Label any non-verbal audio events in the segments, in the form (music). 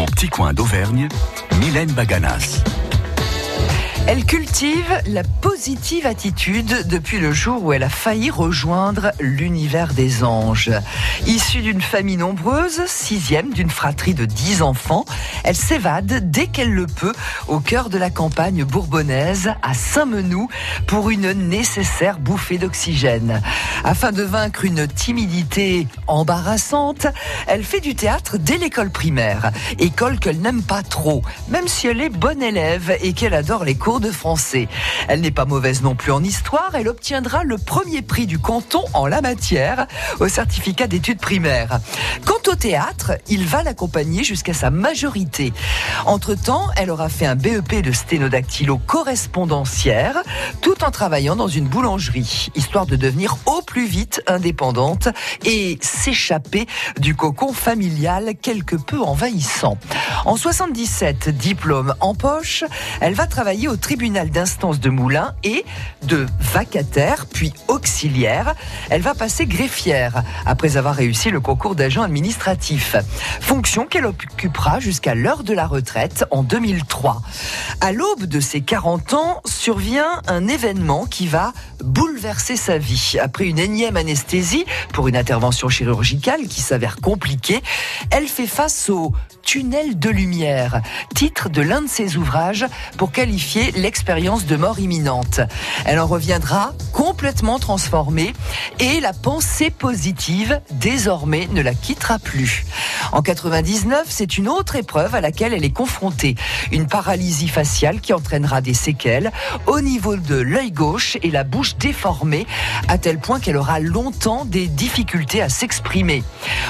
Mon petit coin d'Auvergne, Mylène Baganas. Elle cultive la positive attitude depuis le jour où elle a failli rejoindre l'univers des anges. Issue d'une famille nombreuse, sixième d'une fratrie de dix enfants, elle s'évade dès qu'elle le peut au cœur de la campagne bourbonnaise à Saint-Menou pour une nécessaire bouffée d'oxygène. Afin de vaincre une timidité embarrassante, elle fait du théâtre dès l'école primaire, école qu'elle n'aime pas trop, même si elle est bonne élève et qu'elle adore les cours de français. Elle n'est pas mauvaise non plus en histoire, elle obtiendra le premier prix du canton en la matière au certificat d'études primaires. Quant au théâtre, il va l'accompagner jusqu'à sa majorité. Entre-temps, elle aura fait un BEP de sténodactylo correspondancière tout en travaillant dans une boulangerie, histoire de devenir au plus vite indépendante et s'échapper du cocon familial quelque peu envahissant. En 77, diplôme en poche, elle va travailler au tribunal d'instance de Moulins et de vacataire, puis auxiliaire. Elle va passer greffière après avoir réussi le concours d'agent administratif. Fonction qu'elle occupera jusqu'à l'heure de la retraite en 2003. À l'aube de ses 40 ans, survient un événement qui va bouleverser sa vie. Après une énième anesthésie pour une intervention chirurgicale qui s'avère compliquée, elle fait face au tunnel de lumière, titre de l'un de ses ouvrages pour qualifier l'expérience de mort imminente. Elle en reviendra complètement transformée et la pensée positive désormais ne la quittera plus. En 99, c'est une autre épreuve à laquelle elle est confrontée, une paralysie faciale qui entraînera des séquelles au niveau de l'œil gauche et la bouche déformée à tel point qu'elle aura longtemps des difficultés à s'exprimer.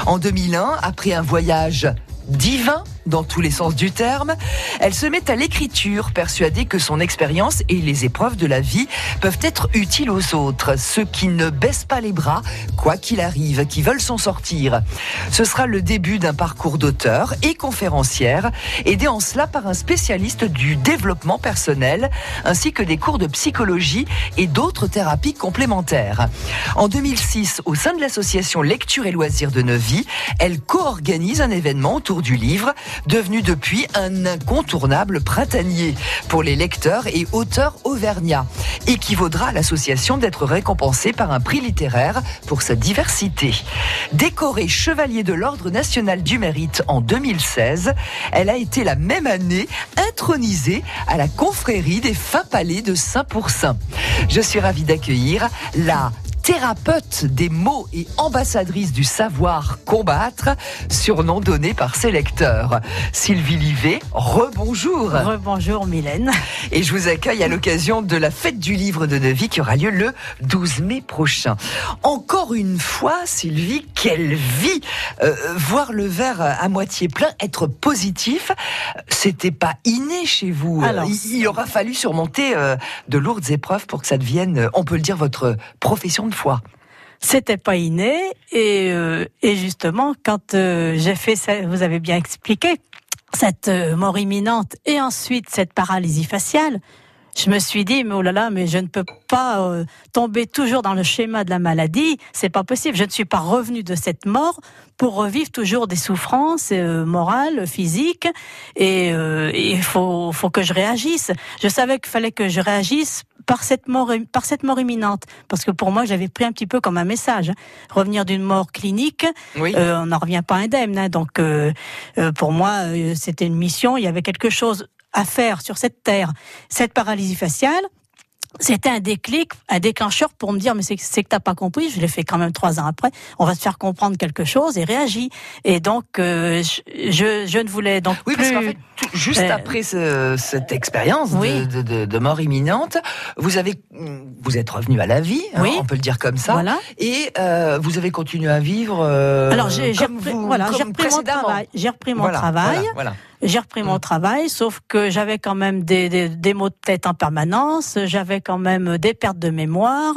En 2001, après un voyage divin dans tous les sens du terme. Elle se met à l'écriture, persuadée que son expérience et les épreuves de la vie peuvent être utiles aux autres, ceux qui ne baissent pas les bras, quoi qu'il arrive, qui veulent s'en sortir. Ce sera le début d'un parcours d'auteur et conférencière, aidée en cela par un spécialiste du développement personnel, ainsi que des cours de psychologie et d'autres thérapies complémentaires. En 2006, au sein de l'association Lecture et Loisirs de Neuvy, elle co-organise un événement autour du livre devenu depuis un incontournable printanier pour les lecteurs et auteurs auvergnats, équivaudra à l'association d'être récompensée par un prix littéraire pour sa diversité. Décorée chevalier de l'Ordre national du mérite en 2016, elle a été la même année intronisée à la confrérie des fins palais de Saint-Pourçain. Je suis ravie d'accueillir la thérapeute des mots et ambassadrice du savoir combattre, surnom donné par ses lecteurs. Sylvie Livet, rebonjour. Rebonjour Mylène. Et je vous accueille à l'occasion de la fête du livre de Neuvy qui aura lieu le 12 mai prochain. Encore une fois, Sylvie, quelle vie euh, Voir le verre à moitié plein, être positif, c'était pas inné chez vous. Alors, il, aura fallu surmonter euh, de lourdes épreuves pour que ça devienne, on peut le dire, votre profession C'était pas inné et, euh, justement quand euh, j'ai fait ça, vous avez bien expliqué cette euh, mort imminente et ensuite cette paralysie faciale, je me suis dit mais oh là là mais je ne peux pas euh, tomber toujours dans le schéma de la maladie, c'est pas possible. Je ne suis pas revenue de cette mort pour revivre toujours des souffrances euh, morales, physiques et euh, il faut faut que je réagisse. Je savais qu'il fallait que je réagisse par cette mort par cette mort imminente parce que pour moi j'avais pris un petit peu comme un message revenir d'une mort clinique Oui. euh, on n'en revient pas indemne hein. donc euh, euh, pour moi euh, c'était une mission il y avait quelque chose à faire sur cette terre cette paralysie faciale c'était un déclic, un déclencheur pour me dire mais c'est que t'as pas compris. Je l'ai fait quand même trois ans après. On va se faire comprendre quelque chose et réagit. Et donc euh, je, je ne voulais donc Oui, parce qu'en fait, tout- juste Euh, après ce- cette expérience de- Oui. de, de- de mort imminente, vous avez, vous êtes revenu à la vie, hein, on peut le dire comme ça, Voilà. et euh, vous avez continué à vivre. Alors j'ai repris, voilà, mon travail. J'ai repris mon Voilà, travail. Voilà. J'ai repris mon travail, sauf que j'avais quand même des, des, des maux de tête en permanence, j'avais quand même des pertes de mémoire,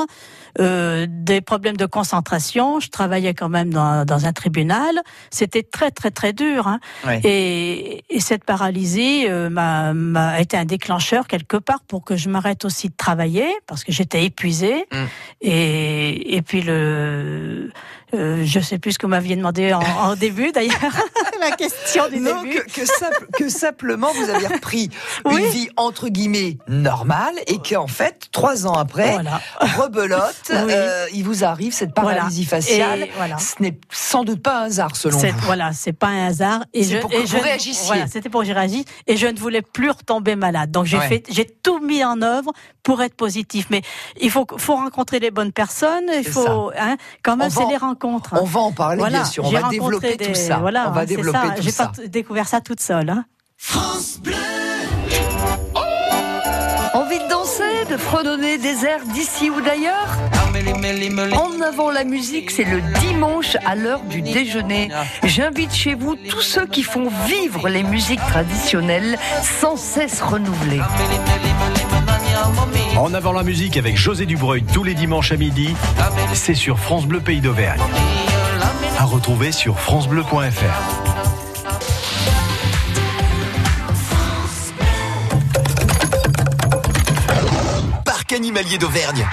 euh, des problèmes de concentration. Je travaillais quand même dans, dans un tribunal. C'était très très très dur. Hein. Et, et cette paralysie euh, m'a m'a été un déclencheur quelque part pour que je m'arrête aussi de travailler parce que j'étais épuisée. Mm. Et, et puis le, euh, je sais plus ce que vous m'aviez demandé en, en début d'ailleurs. (laughs) la question du non, début. Que, que, simple- que simplement vous avez repris (laughs) Oui. une vie entre guillemets normale et qu'en fait trois ans après, Voilà. rebelote, (laughs) Oui. euh, il vous arrive cette Voilà. paralysie faciale. Voilà. Ce n'est sans doute pas un hasard selon vous. Voilà, c'est pas un hasard. Et je, pour que et vous je réagissiez. Voilà, c'était pour que je réagisse. Et je ne voulais plus retomber malade. Donc j'ai Ouais. fait, j'ai tout mis en œuvre pour être positif. Mais il faut, faut rencontrer les bonnes personnes. Il faut, hein, quand même, c'est les rencontres. On va en parler voilà, bien sûr. On va développer des- tout ça. Voilà, on va développer ça. J'ai pas découvert ça toute seule. Hein. Envie de danser, de fredonner des airs d'ici ou d'ailleurs En avant la musique, c'est le dimanche à l'heure du déjeuner. J'invite chez vous tous ceux qui font vivre les musiques traditionnelles sans cesse renouvelées. En avant la musique avec José Dubreuil tous les dimanches à midi, c'est sur France Bleu Pays d'Auvergne. À retrouver sur francebleu.fr. animalier d'Auvergne.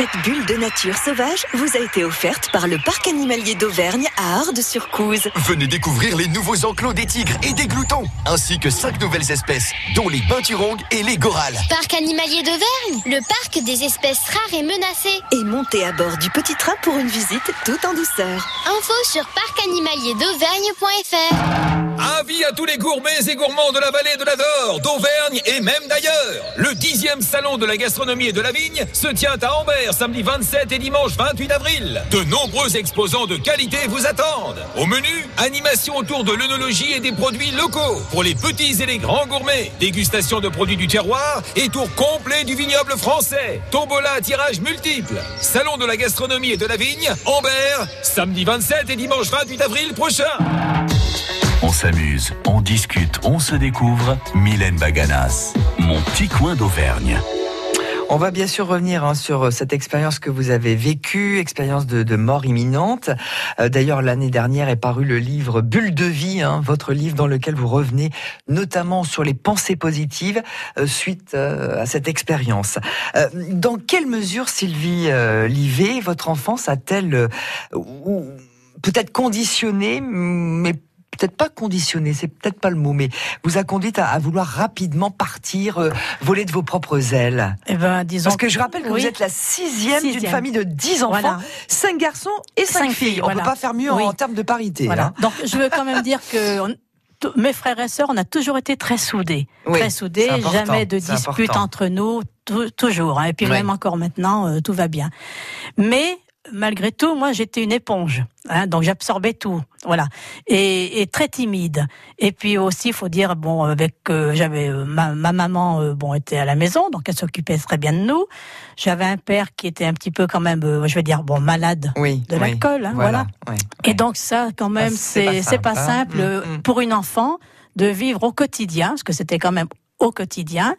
Cette bulle de nature sauvage vous a été offerte par le Parc animalier d'Auvergne à Ardes-sur-Couze. Venez découvrir les nouveaux enclos des tigres et des gloutons, ainsi que cinq nouvelles espèces, dont les peinturongues et les gorales. Parc animalier d'Auvergne, le parc des espèces rares et menacées. Et montez à bord du petit train pour une visite tout en douceur. Info sur parcanimalierdauvergne.fr. Avis à tous les gourmets et gourmands de la vallée de l'Ador, d'Auvergne et même d'ailleurs. Le dixième salon de la gastronomie et de la vigne se tient à Ambert samedi 27 et dimanche 28 avril. De nombreux exposants de qualité vous attendent. Au menu, animation autour de l'œnologie et des produits locaux. Pour les petits et les grands gourmets, dégustation de produits du terroir et tour complet du vignoble français. Tombola à tirage multiple. Salon de la gastronomie et de la vigne, Ambert, samedi 27 et dimanche 28 avril prochain. On s'amuse, on discute, on se découvre. Mylène Baganas, mon petit coin d'Auvergne. On va bien sûr revenir hein, sur cette expérience que vous avez vécue, expérience de, mort imminente. Euh, D'ailleurs, l'année dernière est paru le livre Bulle de vie, hein, votre livre dans lequel vous revenez notamment sur les pensées positives euh, suite euh, à cette expérience. Euh, dans quelle mesure, Sylvie euh, Livet, votre enfance a-t-elle euh, peut-être conditionné, mais peut-être pas conditionné, c'est peut-être pas le mot, mais vous a conduite à, à vouloir rapidement partir, euh, voler de vos propres ailes Eh ben, disons. parce que je rappelle que oui. vous êtes la sixième, d'une famille de 10 enfants, Voilà. 5 garçons et 5, Cinq filles. filles, On voilà. peut pas faire mieux Oui. en termes de parité. Voilà. hein. Donc, je veux quand même dire que (laughs) on- mes frères et sœurs, on a toujours été très soudés. Oui, très soudés, jamais de important. entre nous, tou- toujours. hein. Et puis Oui. même encore maintenant, euh, tout va bien. Mais malgré tout, moi, j'étais une éponge. Hein, donc j'absorbais tout, voilà, et, et très timide. Et puis aussi, il faut dire, bon, avec euh, j'avais euh, ma, ma maman, euh, bon, était à la maison, donc elle s'occupait très bien de nous. J'avais un père qui était un petit peu quand même, je vais dire, bon, malade Oui, de oui. l'alcool, hein, voilà. oui. Et donc ça, quand même, Ah, c'est pas c'est pas simple, simple Mm, mm. pour une enfant de vivre au quotidien, parce que c'était quand même au quotidien.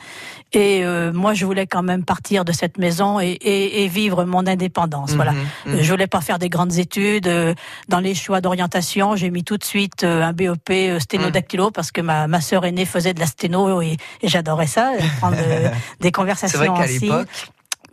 Et euh, moi, je voulais quand même partir de cette maison et, et, et vivre mon indépendance. Voilà. Mhm, mhm. Je voulais pas faire des grandes études. euh, Dans les choix d'orientation, j'ai mis tout de suite euh, un BOP euh, sténodactylo parce que ma, ma sœur aînée faisait de la sténo et, et j'adorais ça, prendre (laughs) des C'est conversations vrai qu'à l'époque,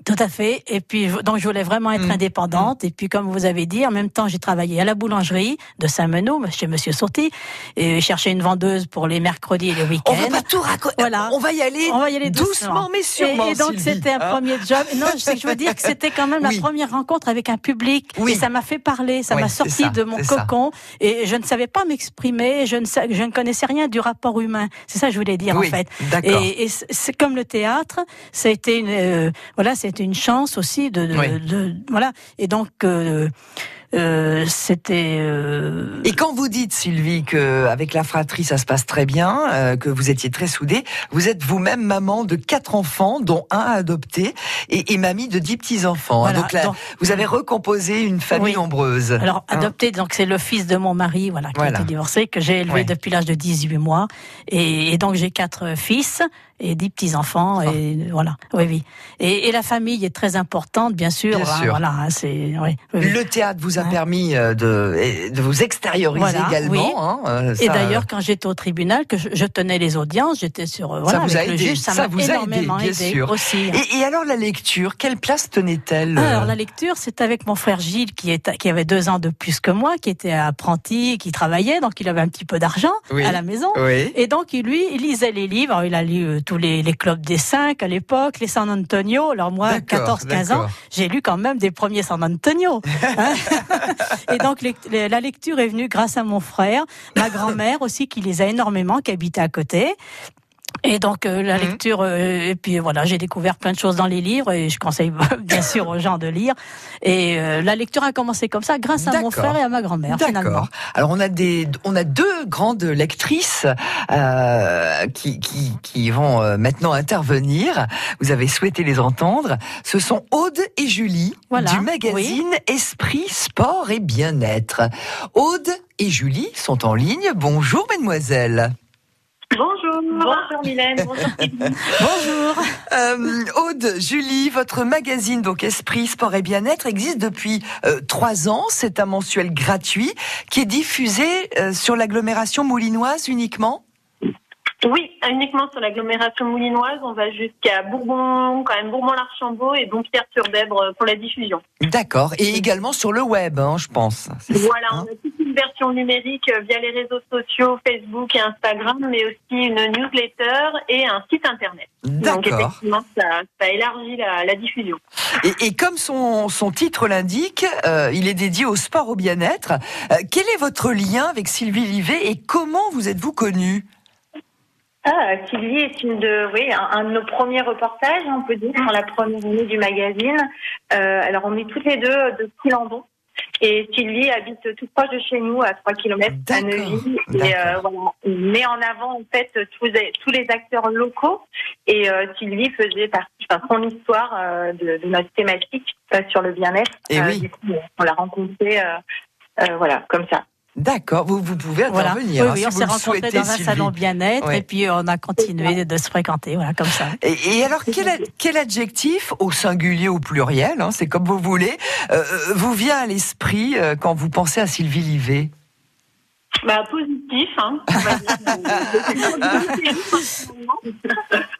Tout à fait. Et puis, donc, je voulais vraiment être Mm. indépendante. Et puis, comme vous avez dit, en même temps, j'ai travaillé à la boulangerie de Saint-Meneau, chez Monsieur Sorti, et cherché une vendeuse pour les mercredis et les on week-ends. va pas tout raconter. Voilà. On va y aller. On va y aller doucement, doucement, mais sûrement. Et, et donc c'était un hein. premier job. Non, je, je veux dire que (laughs) c'était quand même Oui. la première rencontre avec un public. Oui. Et ça m'a fait parler, ça Oui, m'a c'est sorti ça, de mon c'est ça. cocon. Et je ne savais pas m'exprimer. Je ne je ne connaissais rien du rapport humain. C'est ça que je voulais dire en fait. d'accord. Et, et c'est- c'est comme le théâtre, ça a été une euh, voilà, c'était une chance aussi de, de, Oui. de- voilà. Et donc euh, euh, c'était euh, Et quand vous dites, Sylvie, que avec la fratrie ça se passe très bien, euh, que vous étiez très soudés, vous êtes vous-même maman de quatre enfants, dont un adopté, et, et mamie de dix petits enfants. Voilà, donc là, donc- vous avez recomposé une famille Oui. nombreuse. Alors Hein. adopté, donc c'est le fils de mon mari, voilà, qui Voilà. a été divorcé, que j'ai élevé Ouais. depuis l'âge de 18 mois, et, et donc j'ai quatre fils et dix petits enfants, et voilà, oui, oui. Et, et la famille est très importante, bien sûr, Bien hein, sûr. voilà, hein, c'est, oui, oui. Le théâtre vous vous a permis euh, de, de vous extérioriser Voilà, également. oui. hein, euh, Et ça, d'ailleurs, quand j'étais au tribunal, que je, je tenais les audiences, j'étais sur euh, voilà, vous a avec le aidé, juge, ça ça m'a vous a aidé, énormément bien aidé sûr. aussi. Et, et alors la lecture, quelle place tenait-elle Alors la lecture, c'est avec mon frère Gilles qui, est, qui avait deux ans de plus que moi, qui était apprenti, qui travaillait, donc il avait un petit peu d'argent Oui. à la maison. Oui. Et donc, lui, il lisait les livres. Alors, il a lu euh, tous les, les clubs des cinq à l'époque, les San Antonio. Alors moi, D'accord, 14-15 ans, j'ai lu quand même des premiers San Antonio. Hein (laughs) (laughs) et donc, la lecture est venue grâce à mon frère, ma grand-mère aussi, qui les a énormément, qui habitait à côté. Et donc euh, la Mhm. lecture, euh, et puis voilà, j'ai découvert plein de choses dans les livres et je conseille (laughs) bien sûr aux gens de lire. Et euh, la lecture a commencé comme ça grâce à mon frère et à ma grand-mère. D'accord. Alors on a des, on a deux grandes lectrices euh, qui, qui, qui vont euh, maintenant intervenir. Vous avez souhaité les entendre. Ce sont Aude et Julie Voilà, du magazine Esprit, Sport et Bien-être. Aude et Julie sont en ligne. Bonjour, mesdemoiselles. Bonjour. Bonjour Mylène. Bonjour. (laughs) Bonjour. Euh, Aude, Julie, votre magazine donc Esprit, Sport et Bien-être existe depuis euh, trois ans. C'est un mensuel gratuit qui est diffusé euh, sur l'agglomération moulinoise uniquement. Oui, uniquement sur l'agglomération moulinoise. On va jusqu'à Bourbon, quand même Bourbon-l'Archambault et Dompierre-sur-Dèbre pour la diffusion. D'accord. Et également sur le web, hein, je pense. Ça, Voilà, hein on a toute une version numérique euh, via les réseaux sociaux, Facebook et Instagram, mais aussi une newsletter et un site internet. Donc D'accord. effectivement, ça, ça élargit la, la diffusion. Et, et comme son, son titre l'indique, euh, il est dédié au sport, au bien-être. Euh, quel est votre lien avec Sylvie Livet et comment vous êtes-vous connue? Ah, Sylvie est une de, oui, un, un de nos premiers reportages, on peut dire, sur la première année du magazine. Euh, alors, on est toutes les deux de Quilandon. Et Sylvie habite tout proche de chez nous, à 3 km à Neuville. Et euh, voilà, on met en avant en fait tous les, tous les acteurs locaux. Et euh, Sylvie faisait partie, enfin, son histoire euh, de, de notre thématique sur le bien-être. Et oui. Du coup, on l'a rencontrée, voilà, comme ça. D'accord, vous, vous pouvez Voilà. intervenir. Oui, hein, oui, si on s'est rencontrés dans un Sylvie. salon bien-être Oui. et puis on a continué de se fréquenter, voilà, comme ça. Et, et alors, quel, ad- quel adjectif, au singulier ou au pluriel, hein, c'est comme vous voulez, euh, euh, vous vient à l'esprit euh, quand vous pensez à Sylvie Livet? Bah, positif, hein. (laughs)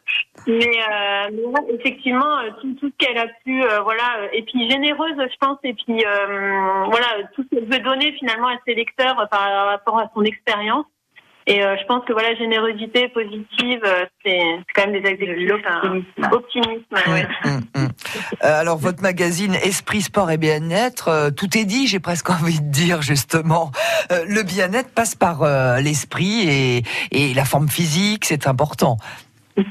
mais, euh, mais ouais, effectivement, euh, tout, tout ce qu'elle a pu, euh, voilà, euh, et puis généreuse, je pense, et puis euh, voilà, tout ce qu'elle veut donner finalement à ses lecteurs euh, par rapport à son expérience. Et euh, je pense que voilà, générosité, positive, euh, c'est c'est quand même des adjectifs hein, optimisme. ouais. (laughs) Hum. Euh, Alors, votre magazine Esprit, Sport et Bien-être, euh, tout est dit, j'ai presque (laughs) envie de dire, justement. Euh, le bien-être passe par euh, l'esprit et, et la forme physique, c'est important.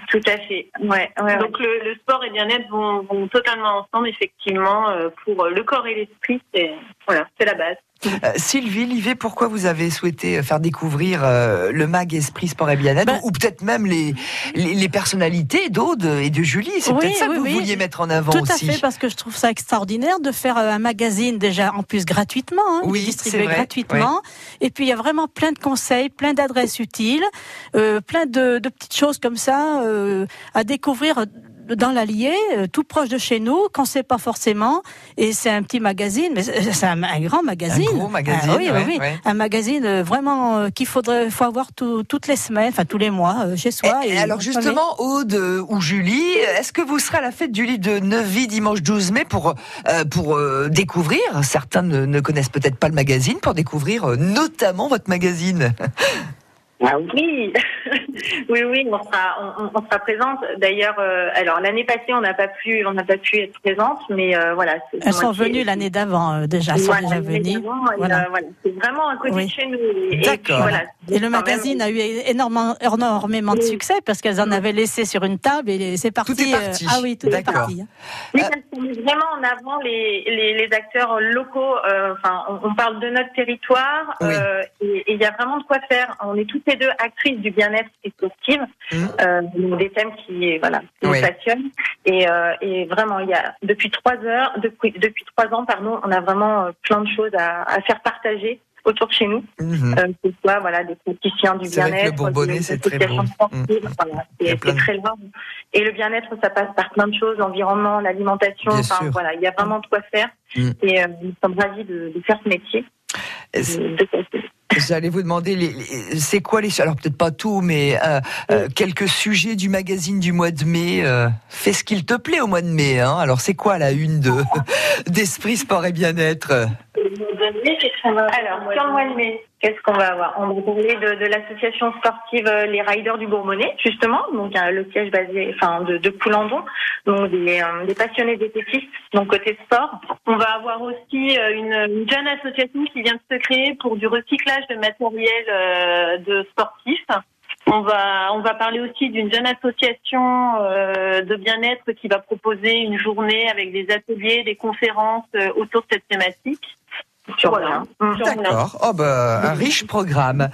Tout à fait. Ouais, ouais, ouais. Donc le, le sport et bien-être vont, vont totalement ensemble, effectivement, euh, pour le corps et l'esprit, c'est voilà, c'est la base. Euh, Sylvie Livet, pourquoi vous avez souhaité faire découvrir euh, le mag Esprit, Sport et Bien-être Ben- Ou peut-être même les, les, les personnalités d'Aude et de Julie C'est Oui, peut-être ça que vous oui. vouliez mettre en avant Tout aussi. à fait, parce que je trouve ça extraordinaire de faire euh, un magazine déjà en plus gratuitement, hein, Oui, vrai, gratuitement. Et puis il y a vraiment plein de conseils, plein d'adresses utiles, euh, plein de, de petites choses comme ça euh, à découvrir dans l'Allier, euh, tout proche de chez nous, qu'on sait pas forcément. Et c'est un petit magazine, mais c'est c'est un, un grand magazine. Un gros magazine, Ah oui, ouais, oui, ouais. Un magazine euh, vraiment euh, qu'il faudrait, faut avoir tout- toutes les semaines, enfin tous les mois chez soi. Et, et alors justement, Aude ou Julie, est-ce que vous serez à la fête du livre de Neuvy dimanche 12 mai pour euh, pour euh, découvrir? Certains ne, ne connaissent peut-être pas le magazine pour découvrir euh, notamment votre magazine. (laughs) Ah oui, (laughs) oui, oui, on sera, on, on sera présente. D'ailleurs, euh, alors l'année passée, on n'a pas pu, on n'a pas pu être présente, mais euh, voilà. Elles sont venues l'année d'avant euh, déjà, elles sont Voilà, déjà venues. Voilà. voilà, c'est vraiment à côté Oui. de chez nous. D'accord. voilà, Et le magazine même, a eu énormément, énormément de Oui. succès parce qu'elles en avaient laissé sur une table et c'est parti. Tout est parti. euh, ah oui, tout est D'accord. parti. Oui, parce qu'on met vraiment en avant les, les, les acteurs locaux. euh, Enfin, on, on parle de notre territoire Oui. euh, et il y a vraiment de quoi faire. On est toutes les deux actrices du bien-être et sportive, euh, donc des thèmes qui voilà qui Oui. nous passionnent. Et, euh, et vraiment, il y a depuis trois heures, depuis depuis trois ans, pardon, on a vraiment euh, plein de choses à, à faire partager autour de chez nous. Mhm. Euh, que ce soit voilà, des praticiens du que le bien-être, Bourbonnais, des c'est très beau. sportives, Mm. voilà, c'est de- très large. Et le bien-être, ça passe par plein de choses, l'environnement, l'alimentation, enfin voilà, il y a vraiment de quoi faire. Mm. Et euh, nous sommes ravis de, de faire ce métier. De-. J'allais vous demander, c'est quoi les... Alors peut-être pas tout, mais euh, euh, quelques sujets du magazine du mois de mai. euh, fais ce qu'il te plaît au mois de mai. Hein. Alors c'est quoi la une de (laughs) d'Esprit, Sport et Bien-être? Alors, sur le mois de mai, qu'est-ce qu'on va avoir? On va parler de, l'association sportive Les Riders du Bourbonnais, justement, donc le siège basé, enfin, de, Poulandon, donc des, passionnés d'ététistes, donc côté sport. On va avoir aussi une jeune association qui vient de se créer pour du recyclage de matériel euh, de sportifs. On va, on va parler aussi d'une jeune association euh, de bien-être qui va proposer une journée avec des ateliers, des conférences euh, autour de cette thématique. Voilà. D'accord. Oh bah, un riche programme.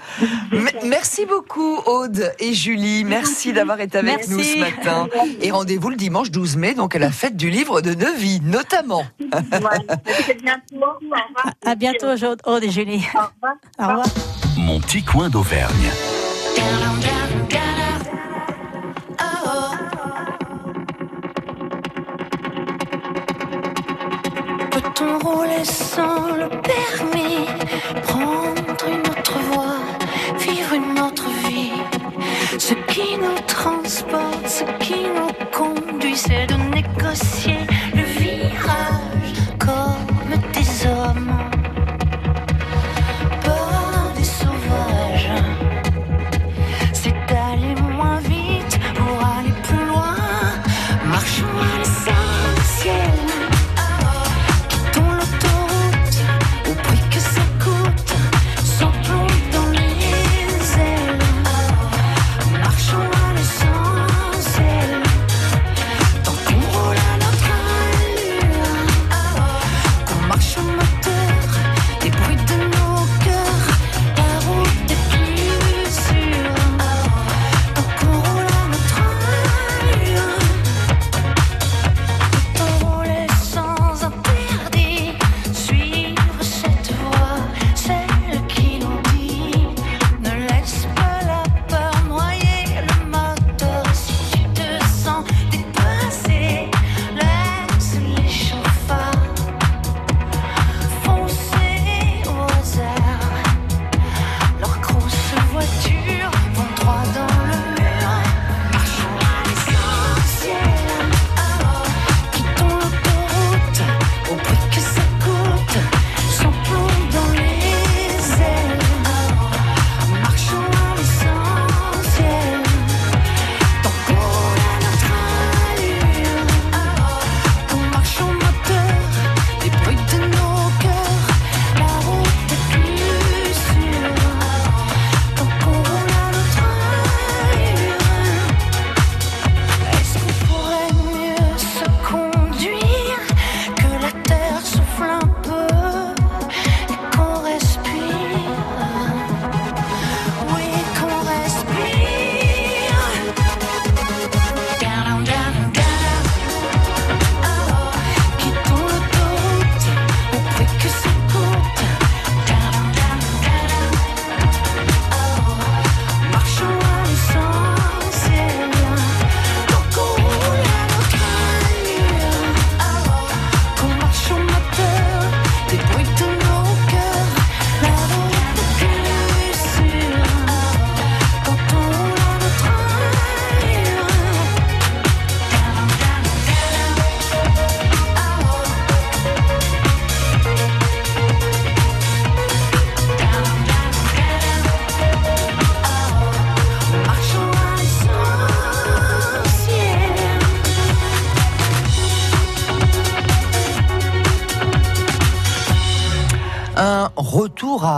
M- merci beaucoup Aude et Julie. Merci d'avoir été avec Merci. nous ce matin. Et rendez-vous le dimanche 12 mai, donc à la fête du livre de Neuvy, notamment. À bientôt, Aude et Julie. Au revoir. Au revoir. Mon petit coin d'Auvergne. Peut-on rouler sans le permis Prendre une autre voie, vivre une autre vie. Ce qui nous transporte, ce qui nous conduit C'est de négocier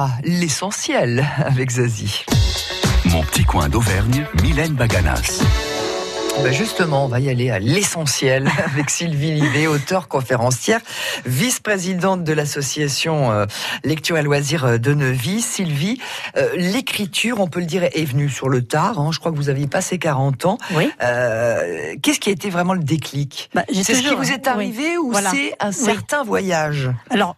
à l'essentiel avec Zazie. Mon petit coin d'Auvergne, Mylène Baganas. Ben justement, on va y aller à l'essentiel (laughs) avec Sylvie Livet, auteure conférencière, vice-présidente de l'association euh, Lecture et Loisirs euh, de Neuvy. Sylvie, euh, l'écriture, on peut le dire, est venue sur le tard. hein. Je crois que vous aviez passé 40 ans. Oui. Euh, Qu'est-ce qui a été vraiment le déclic? Bah, j'ai C'est ce qui vous est arrivé oui. ou Voilà. c'est un Oui. certain voyage? Alors,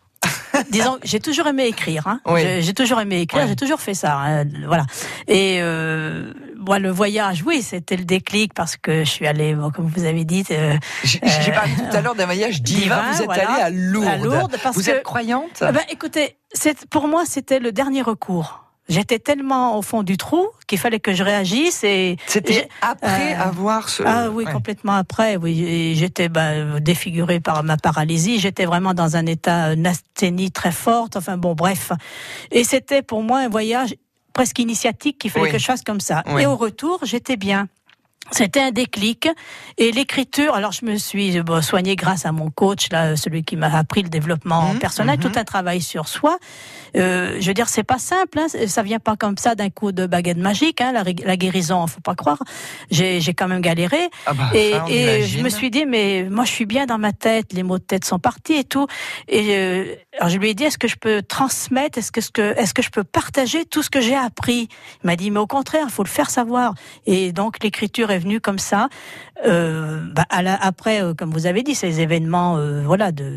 disons, j'ai toujours aimé écrire. Hein. Oui. J'ai j'ai toujours aimé écrire, Ouais. j'ai toujours fait ça. hein, Voilà. Et euh, moi, le voyage, oui, c'était le déclic parce que je suis allée, bon, comme vous avez dit. euh, J'ai j'ai parlé tout à l'heure d'un voyage divin. Divin, Vous êtes voilà. allé à Lourdes. À Lourdes, parce vous que- êtes croyante? Ben, écoutez, c'est pour moi, c'était le dernier recours. J'étais tellement au fond du trou qu'il fallait que je réagisse et C'était après euh, avoir ce. Ah oui, ouais. complètement après. Oui, j'étais ben, défigurée par ma paralysie. J'étais vraiment dans un état d'asthénie très forte. Enfin bon, bref. Et c'était pour moi un voyage presque initiatique qu'il fallait Oui. que je fasse comme ça. Oui. Et au retour, j'étais bien. C'était un déclic et l'écriture. Alors je me suis bon, soignée grâce à mon coach, là, celui qui m'a appris le développement Mhm, personnel, mhm. tout un travail sur soi. Euh, je veux dire, c'est pas simple. Hein, ça vient pas comme ça d'un coup de baguette magique. Hein, la, la guérison, faut pas croire. J'ai quand même galéré. Ah bah, Et, ça, et je me suis dit, mais moi je suis bien dans ma tête, les mots de tête sont partis et tout. Et euh, alors je lui ai dit, est-ce que je peux transmettre, est-ce que, ce que, est-ce que je peux partager tout ce que j'ai appris? Il m'a dit, mais au contraire, faut le faire savoir. Et donc l'écriture est venue comme ça. Euh, bah, à la- après, euh, comme vous avez dit, ces événements, euh, voilà, de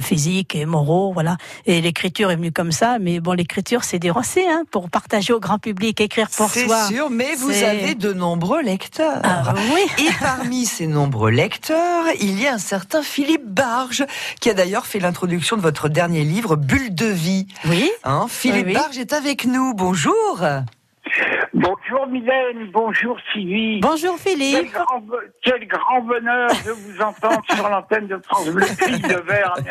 physiques et moraux, voilà. Et l'écriture est venue comme ça. Mais bon, l'écriture, c'est rosées, hein, pour partager au grand public, écrire pour C'est soi. sûr, mais vous C'est- avez de nombreux lecteurs. Ah, oui. Et parmi ces nombreux lecteurs, il y a un certain Philippe Barge, qui a d'ailleurs fait l'introduction de votre dernier livre, Bulle de vie. Oui. Hein, Philippe Oui, oui. Barge est avec nous. Bonjour. Bonjour Mylène, bonjour Sylvie. Bonjour Quel Philippe. grand, bo- quel grand bonheur de vous entendre sur l'antenne de France Bleu Pays d'Auvergne.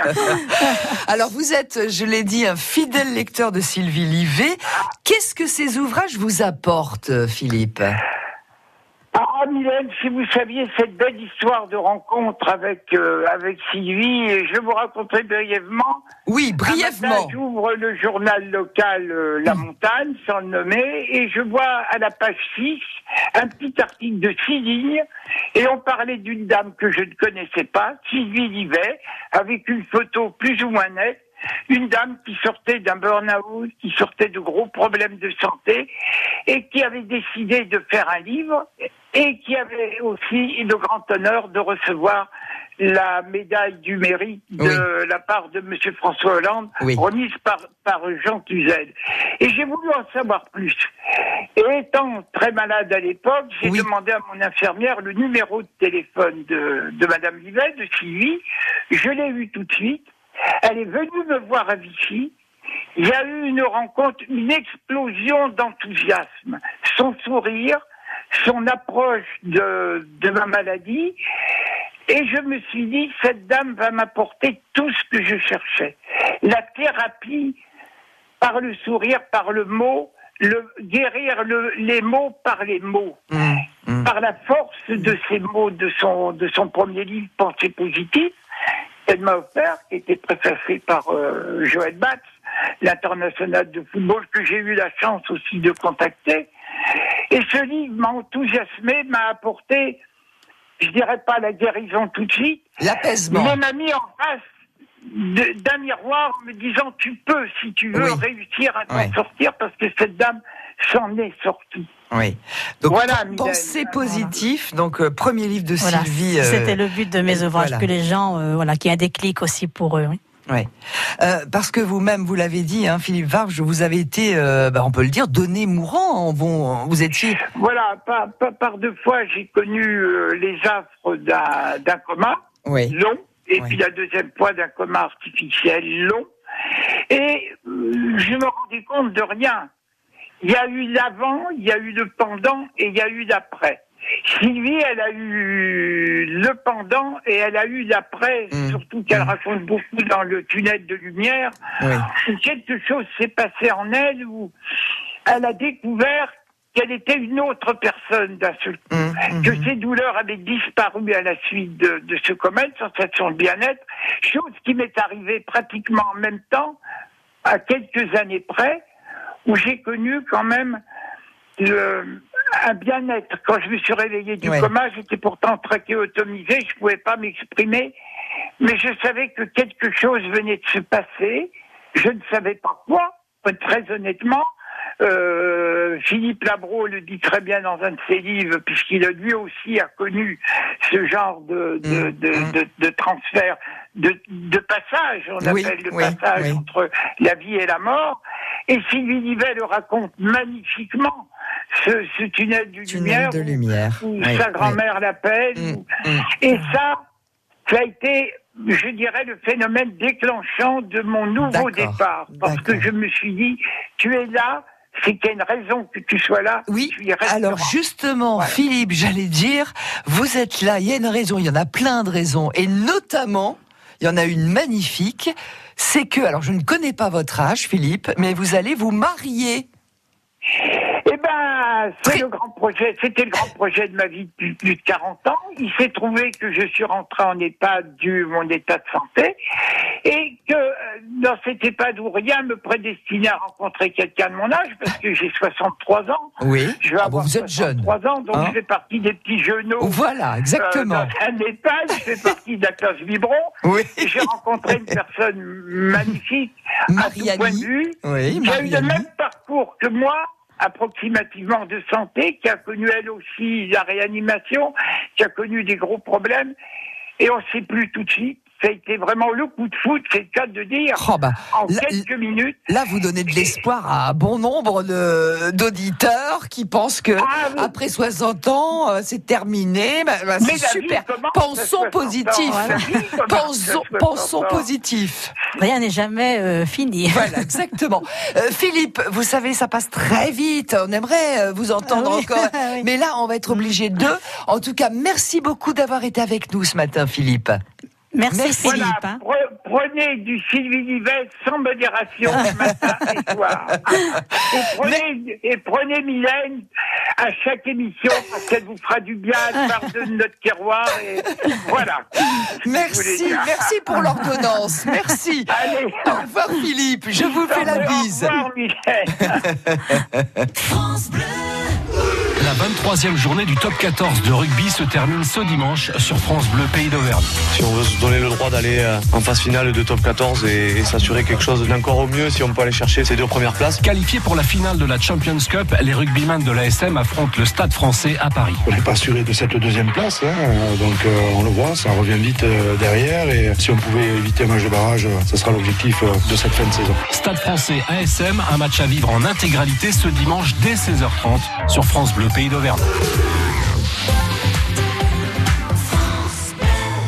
(laughs) Alors vous êtes, je l'ai dit, un fidèle lecteur de Sylvie Livet. Qu'est-ce que ces ouvrages vous apportent, Philippe? Ah Mylène, si vous saviez cette belle histoire de rencontre avec euh, avec Sylvie, et je vous raconterai brièvement. Oui, brièvement. J'ouvre le journal local euh, La Montagne, sans le nommer, et je vois à la page 6 un petit article de six lignes, et on parlait d'une dame que je ne connaissais pas, Sylvie Livet, avec une photo plus ou moins nette, une dame qui sortait d'un burn-out, qui sortait de gros problèmes de santé, et qui avait décidé de faire un livre, et qui avait aussi le grand honneur de recevoir la médaille du mérite de la part de Monsieur François Hollande, Oui. remise par, par Jean Tuzel. Et j'ai voulu en savoir plus. Et étant très malade à l'époque, j'ai Oui. demandé à mon infirmière le numéro de téléphone de, de Madame Livet, de Sylvie. Je l'ai eu tout de suite. Elle est venue me voir à Vichy. Il y a eu une rencontre, une explosion d'enthousiasme. Son sourire, son approche de, de ma maladie. Et je me suis dit, cette dame va m'apporter tout ce que je cherchais. La thérapie par le sourire, par le mot, le, guérir le- les mots par les mots, Mmh, mmh. par la force de ces mots de son, de son premier livre, Pensée positive, qu'elle m'a offert, qui était préfacé par euh, Joël Batz, l'international de football que j'ai eu la chance aussi de contacter. Et ce livre m'a enthousiasmé, m'a apporté, je dirais pas la guérison tout de suite, L'apaisement. mais m'a mis en face d'un miroir me disant tu peux, si tu veux, Oui. réussir à t'en sortir parce que cette dame s'en est sortie. Oui. Donc, Voilà, pensée positif. Donc, euh, premier livre de Voilà, Sylvie. euh, c'était le but de mes euh, ouvrages, voilà. que les gens, euh, voilà, qu'il y ait un déclic aussi pour eux. oui. Ouais. Euh, parce que vous-même, vous l'avez dit, hein, Philippe Varge, vous avez été, euh, bah, on peut le dire, donné mourant. Bon, vous étiez. Voilà, par, par, par deux fois, j'ai connu euh, les affres d'un d'un coma Oui. long, et Oui. puis la deuxième fois d'un coma artificiel long. Et je me rendais compte de rien. Il y a eu l'avant, il y a eu le pendant et il y a eu l'après. Sylvie, elle a eu le pendant et elle a eu l'après, Mm. surtout qu'elle Mm. raconte beaucoup dans le tunnel de lumière. Oui. Quelque chose s'est passé en elle où elle a découvert qu'elle était une autre personne d'un seul coup. Mmh, Que ses douleurs avaient disparu à la suite de, de ce coma, une sensation de bien-être, chose qui m'est arrivée pratiquement en même temps, à quelques années près, où j'ai connu quand même le- un bien-être. Quand je me suis réveillé du Ouais. coma, j'étais pourtant trachéotomisé, je pouvais pas m'exprimer, mais je savais que quelque chose venait de se passer. Je ne savais pas quoi, très honnêtement, Euh, Philippe Labro le dit très bien dans un de ses livres, puisqu'il a lui aussi a connu ce genre de, Mm, de, de, de, de transfert, de, de passage, on Oui, appelle le oui, passage oui. entre la vie et la mort. Et Sylvie Livet le raconte magnifiquement, ce, ce tunnel du lumière, Tunnel de lumière. où sa grand-mère l'appelle. Mm. Et ça, ça a été, je dirais, le phénomène déclenchant de mon nouveau départ. Parce que je me suis dit, tu es là, c'est qu'il y a une raison que tu sois là. Oui, tu y resteras. alors justement, Philippe, j'allais dire, vous êtes là, il y a une raison, il y en a plein de raisons, et notamment, il y en a une magnifique, c'est que, alors je ne connais pas votre âge, Philippe, mais vous allez vous marier. Eh ben, c'est le grand projet, c'était le grand projet de ma vie depuis plus de 40 ans. Il s'est trouvé que je suis rentré en EHPAD dû mon état de santé et que euh, dans cet EHPAD où rien me prédestinait à rencontrer quelqu'un de mon âge parce que j'ai 63 ans. Oui. Je vais Ah bon, avoir vous êtes jeune. 63 ans, donc Hein je fais partie des petits genoux. Voilà, exactement. Euh, dans un EHPAD, je fais partie de la classe Vibron. Oui. Et j'ai rencontré une personne magnifique à tout point de vue, Oui, qui a eu le Mariani. même parcours que moi, approximativement de santé, qui a connu elle aussi la réanimation, qui a connu des gros problèmes. Et on ne sait plus tout de suite. Ça a été vraiment le coup de foot, c'est le cas de dire, Oh, bah, en là- quelques minutes. Là, vous donnez de l'espoir à un bon nombre de- d'auditeurs qui pensent que après 60 ans, euh, c'est terminé. Bah, bah, Ah Mais c'est super. Pensons 60 ans. positif. (laughs) Pensons, 60 pensons positif. Rien n'est jamais euh, fini. (laughs) Voilà, exactement. Euh, Philippe, vous savez, ça passe très vite. On aimerait euh, vous entendre Ah oui. encore. (laughs) Ah oui. Mais là, on va être obligé de. En tout cas, merci beaucoup d'avoir été avec nous ce matin, Philippe. Merci, Merci. Philippe. Voilà, hein. pre- prenez du Sylvie Livet sans modération matin et soir. (laughs) Et prenez, et prenez Mylène à chaque émission parce qu'elle vous fera du bien, elle (laughs) part de notre terroir et voilà. Merci, merci pour l'ordonnance. (laughs) Merci. Allez. Au revoir, Philippe. Je vous fais la bise. Au revoir, Mylène. La 23e journée du top 14 de rugby se termine ce dimanche sur France Bleu Pays d'Auvergne. Si on veut se donner le droit d'aller euh, en phase finale de top 14 et, et s'assurer quelque chose d'encore au mieux, si on peut aller chercher ces deux premières places. Qualifiés pour la finale de la Champions Cup, les rugbymen de l'ASM affrontent le Stade français à Paris. On n'est pas assuré de cette deuxième place, hein, donc euh, on le voit, ça revient vite euh, derrière et si on pouvait éviter un match de barrage, ce sera l'objectif euh, de cette fin de saison. Stade français ASM, un match à vivre en intégralité ce dimanche dès 16h30 sur France Bleu Pays d'Auvergne.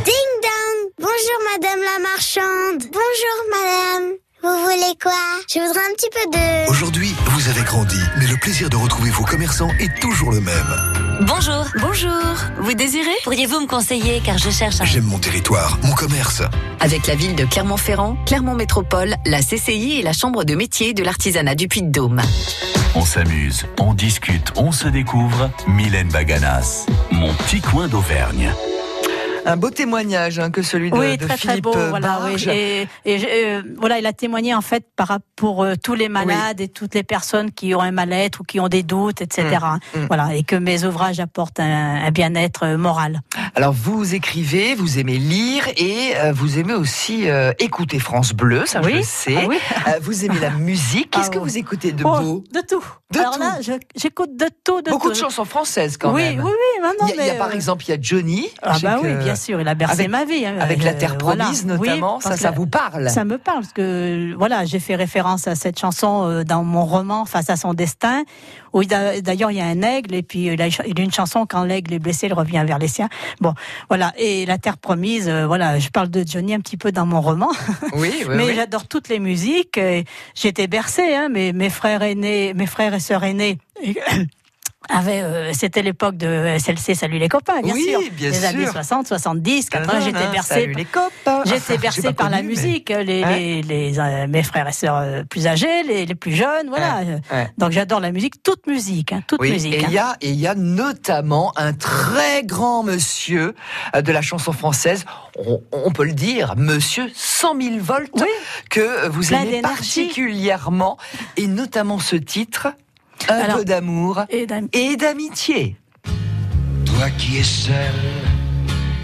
Ding dong Bonjour madame la marchande Bonjour madame Vous voulez quoi? Je voudrais un petit peu de... Aujourd'hui, vous avez grandi, mais le plaisir de retrouver vos commerçants est toujours le même. Bonjour. Bonjour. Vous désirez? Pourriez-vous me conseiller car je cherche un... J'aime mon territoire, mon commerce. Avec la ville de Clermont-Ferrand, Clermont Métropole, la CCI et la Chambre de métier de l'artisanat du Puy-de-Dôme. On s'amuse, on discute, on se découvre. Mylène Baganas, mon petit coin d'Auvergne. Un beau témoignage hein, que celui de, oui, de très très Philippe beau. Voilà, oui. Barge. Et, euh, voilà, il a témoigné en fait par pour euh, tous les malades et toutes les personnes qui ont un mal-être ou qui ont des doutes, etc. Mm, mm. Voilà, et que mes ouvrages apportent un, un bien-être euh, moral. Alors vous écrivez, vous aimez lire et euh, vous aimez aussi écouter France Bleu, ça je Oui. le sais. Ah oui. Vous aimez la musique. Qu'est-ce Ah que oui. vous écoutez de Oh, beau? De tout. De Alors tout. là, j'écoute de tout, de Beaucoup tout. de chansons françaises quand oui, même. Oui, oui, non, non, il, y a, il y a mais, par exemple, il y a Johnny. Ah bah oui, que- bien sûr, il a bercé avec, ma vie. hein. Avec La Euh, Terre. Promise notamment, ça, ça vous parle? Ça me parle parce que voilà, j'ai fait référence à cette chanson euh, dans mon roman Face à son destin, où d'ailleurs il y a un aigle et puis il a, il a une chanson quand l'aigle est blessé, il revient vers les siens. Bon, voilà. Et La Terre Promise, euh, voilà, je parle de Johnny un petit peu dans mon roman. Oui, oui, (laughs) mais oui. j'adore toutes les musiques. J'étais bercée, hein, mais mes frères aînés, mes frères et sœurs aînés. Euh, c'était l'époque de SLC Salut les copains, bien Oui, sûr. bien les sûr. années 60, 70, 80, Ah, j'étais salut les copains. J'étais pas par la mais- musique, les, Ouais. les, les, euh, mes frères et sœurs euh, plus âgés, les, les plus jeunes, voilà. ouais. Donc j'adore la musique, toute musique, hein, toute Oui, musique. et hein. il y a et il y a notamment un très grand monsieur de la chanson française, on, on peut le dire, monsieur 100 000 volts, que vous Plein aimez particulièrement, et notamment ce titre, un Alors, peu d'amour et d'am- et d'amitié. Toi qui es seul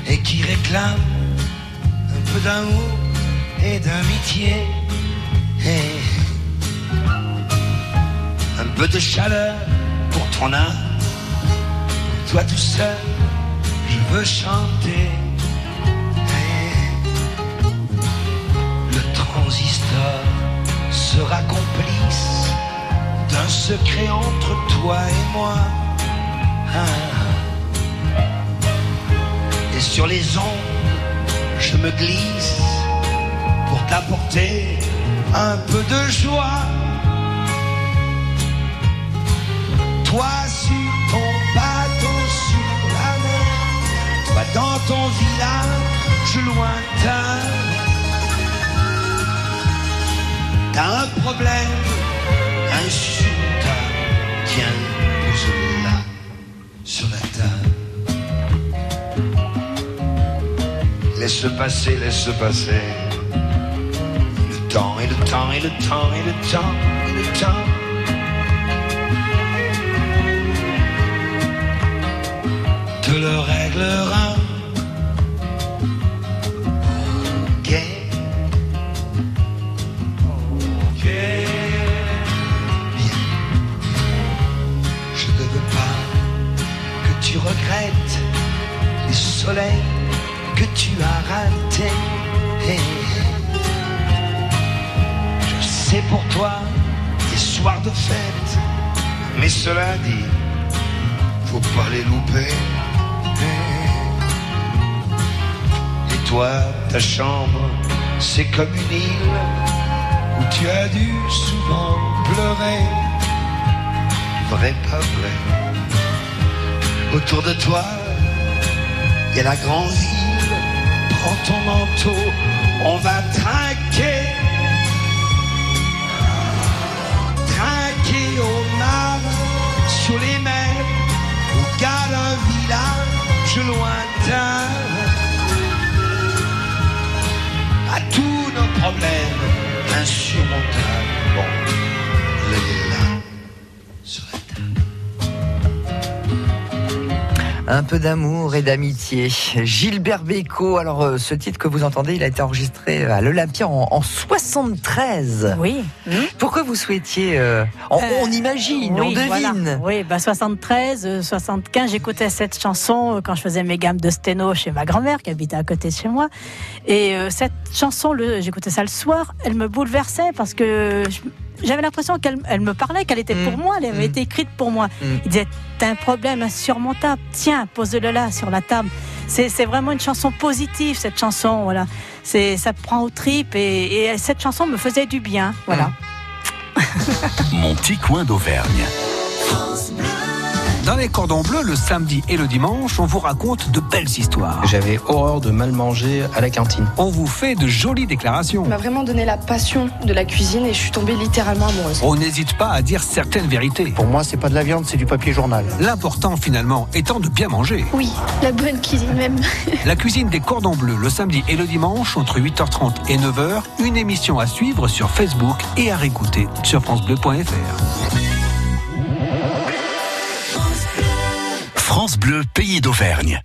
et qui réclame un peu d'amour et d'amitié. Et un peu de chaleur pour ton âme. Toi tout seul, je veux chanter. Hey. Le transistor sera complice d'un secret entre toi et moi. Ah. Et sur les ondes, je me glisse pour t'apporter un peu de joie. Toi sur ton bateau sur la mer, toi dans ton village lointain. T'as un problème insurmontable, Laisse passer, laisse passer. Le temps et le temps et le temps et le temps et le temps. Te le réglera. Les soleils que tu as ratés. Je sais pour toi des soirs de fête, mais cela dit, faut pas les louper. Et toi, ta chambre, c'est comme une île où tu as dû souvent pleurer. Vrai, pas vrai. Autour de toi, y a la Un peu d'amour et d'amitié. Gilbert Bécaud. Alors, euh, ce titre que vous entendez, il a été enregistré à l'Olympia en, en 73. Oui. Pourquoi vous souhaitiez. euh, on, on imagine, on voilà. devine. Oui, bah 73, euh, 75, j'écoutais cette chanson euh, quand je faisais mes gammes de sténo chez ma grand-mère qui habitait à côté de chez moi. Et euh, cette chanson, le- j'écoutais ça le soir, elle me bouleversait parce que je- j'avais l'impression qu'elle elle me parlait, qu'elle était pour moi, elle avait été écrite pour moi. Il disait, t'as un problème insurmontable, tiens, pose-le là sur la table. C'est vraiment une chanson positive, cette chanson, voilà. C'est Ça prend aux tripes et, et cette chanson me faisait du bien, voilà. (laughs) Mon petit coin d'Auvergne. Dans les cordons bleus, le samedi et le dimanche, on vous raconte de belles histoires. J'avais horreur de mal manger à la cantine. On vous fait de jolies déclarations. m'a vraiment donné la passion de la cuisine et je suis tombée littéralement amoureuse. On n'hésite pas à dire certaines vérités. Pour moi, c'est pas de la viande, c'est du papier journal. L'important finalement étant de bien manger. Oui, la bonne cuisine même. (laughs) La cuisine des cordons bleus le samedi et le dimanche entre 8h30 et 9h, une émission à suivre sur Facebook et à réécouter sur francebleu.fr. France Bleu, pays d'Auvergne.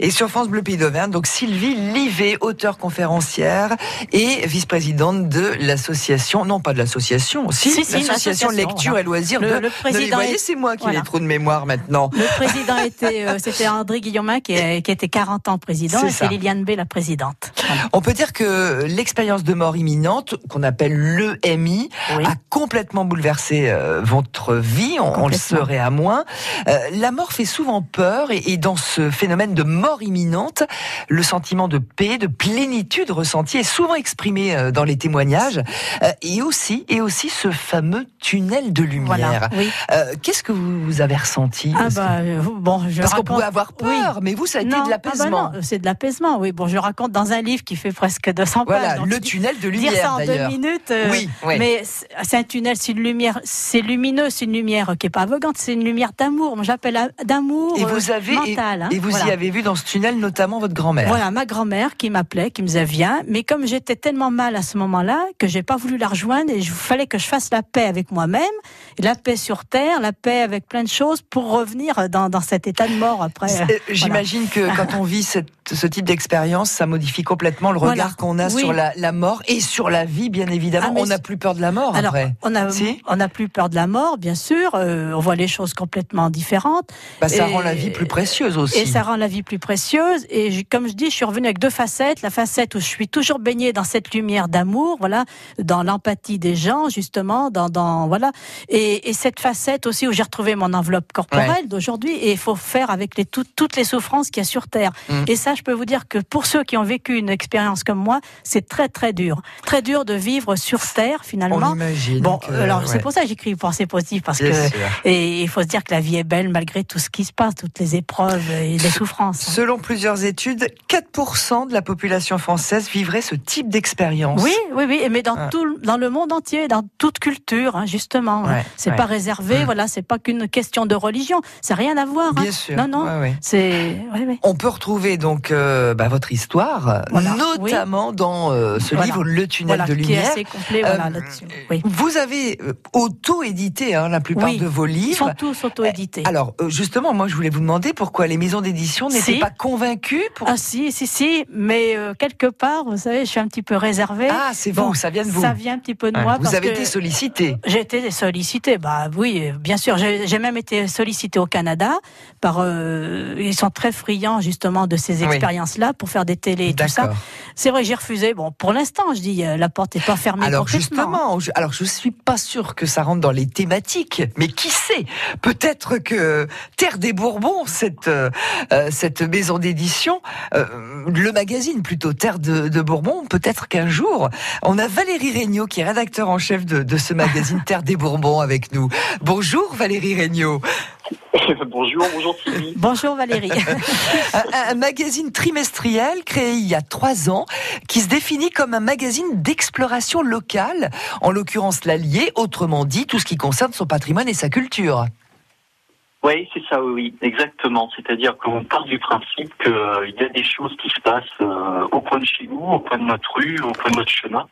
Et sur France Bleu Pays d'Auvergne, donc Sylvie Livet, auteure conférencière et vice-présidente de l'association, non pas de l'association, si, Si, si, l'association Lecture voilà. et Loisirs Le- de... le de- président Vous voyez, est- c'est moi qui ai voilà. les trous de mémoire maintenant. Le président était, euh, c'était André Guillaumin qui, est- qui était 40 ans président et c'est Liliane B la présidente. On peut dire que l'expérience de mort imminente, qu'on appelle l'EMI, a complètement bouleversé euh, votre vie. On, on le serait à moins. Euh, la mort fait souvent peur et, et dans ce phénomène de mort imminente, le sentiment de paix, de plénitude ressenti est souvent exprimé euh, dans les témoignages. Euh, et aussi, et aussi ce fameux tunnel de lumière. Voilà, oui. Euh, Qu'est-ce que vous, avez ressenti? Ah bah, bon, je Parce qu'on raconte- pouvait avoir peur, Oui. mais vous, ça a été Non, de l'apaisement. ah bah non, c'est de l'apaisement, oui. Bon, je raconte dans un livre qui fait presque 200 pages. Voilà, le tunnel de Dire lumière, ça en deux minutes, euh, Oui, oui. mais c'est un tunnel, c'est une lumière, c'est lumineux, c'est une lumière qui est pas aveuglante, c'est une lumière d'amour. J'appelle d'amour Et euh, vous avez, et- mental. hein, et, vous y voilà. avez vu dans ce tunnel notamment votre grand-mère. Voilà, ma grand-mère qui m'appelait, qui me disait viens, mais comme j'étais tellement mal à ce moment-là que j'ai pas voulu la rejoindre et il fallait que je fasse la paix avec moi-même, la paix sur terre, la paix avec plein de choses pour revenir dans, dans cet état de mort après. Voilà. J'imagine que (laughs) quand on vit cette, ce type d'expérience, ça modifie complètement le regard Voilà. qu'on a Oui. sur la, la mort et sur la vie, bien évidemment. Ah, on n'a plus peur de la mort Alors, après. on a, Si on n'a plus peur de la mort, bien sûr. euh, on voit les choses complètement différentes. Bah, ça Et- rend la vie plus précieuse aussi. Et ça rend la vie plus précieuse. Et comme je dis, je suis revenue avec deux facettes. La facette où je suis toujours baignée dans cette lumière d'amour, voilà, dans l'empathie des gens, justement, dans, dans voilà. Et, et cette facette aussi où j'ai retrouvé mon enveloppe corporelle Ouais. d'aujourd'hui. Et il faut faire avec les, tout- toutes les souffrances qu'il y a sur Terre. Mm. Et ça, je peux vous dire que pour ceux qui ont vécu une expérience comme moi, c'est très très dur, très dur de vivre sur Terre finalement. On imagine Bon, que- alors ouais. c'est pour ça que j'écris pensée positive parce Bien que sûr. et il faut se dire que la vie est belle malgré tout ce qui se passe, toutes les épreuves et les souffrances. Selon plusieurs études, 4% de la population française vivrait ce type d'expérience. Oui, oui, oui, mais dans Ah. tout, le- dans le monde entier, dans toute culture, hein, justement. Ouais, c'est ouais. pas réservé, voilà, c'est pas qu'une question de religion, c'est rien à voir. hein. Bien sûr. Non, non, Ouais, c'est. On peut retrouver donc euh, bah, votre histoire, Voilà, notamment dans euh, ce Voilà. livre Le tunnel Voilà, de qui est lumière. assez complet, Euh, là-dessus. Oui. Vous avez auto-édité hein, la plupart Oui. de vos Ils livres. sont tous auto-édités. Alors justement, moi je voulais vous demander pourquoi les maisons d'édition n'étaient Si. Pas convaincues pour... Ah si, si, si, mais euh, quelque part, vous savez, je suis un petit peu réservée. Ah, c'est vous, ça vient de vous. Ça vient un petit peu de Ouais. moi. Vous parce avez que été sollicité. J'ai été sollicité, bah oui, bien sûr. J'ai même été sollicité au Canada par. euh, ils sont très friands justement de ces Oui. expériences-là pour faire des télés et tout ça. C'est vrai, j'ai refusé. Bon, pour l'instant, je dis, euh, la porte n'est pas fermée. Alors justement, je, alors je suis pas sûr que ça rentre dans les thématiques, mais qui sait? Peut-être que Terre des Bourbons, cette euh, cette maison d'édition, euh, le magazine plutôt Terre de, de Bourbon, peut-être qu'un jour, on a Valérie Regnault qui est rédacteur en chef de, de ce magazine (laughs) Terre des Bourbons avec nous. Bonjour Valérie Regnault. (laughs) bonjour, bonjour Sylvie. Bonjour Valérie. (laughs) un, un magazine trimestriel créé il y a trois ans qui se définit comme un magazine d'exploration locale, en l'occurrence l'Allier, autrement dit tout ce qui concerne son patrimoine et sa culture. Oui, c'est ça, oui, exactement. C'est-à-dire qu'on part du principe qu'il y a des choses qui se passent euh, au coin de chez nous, au coin de notre rue, au coin de notre chemin,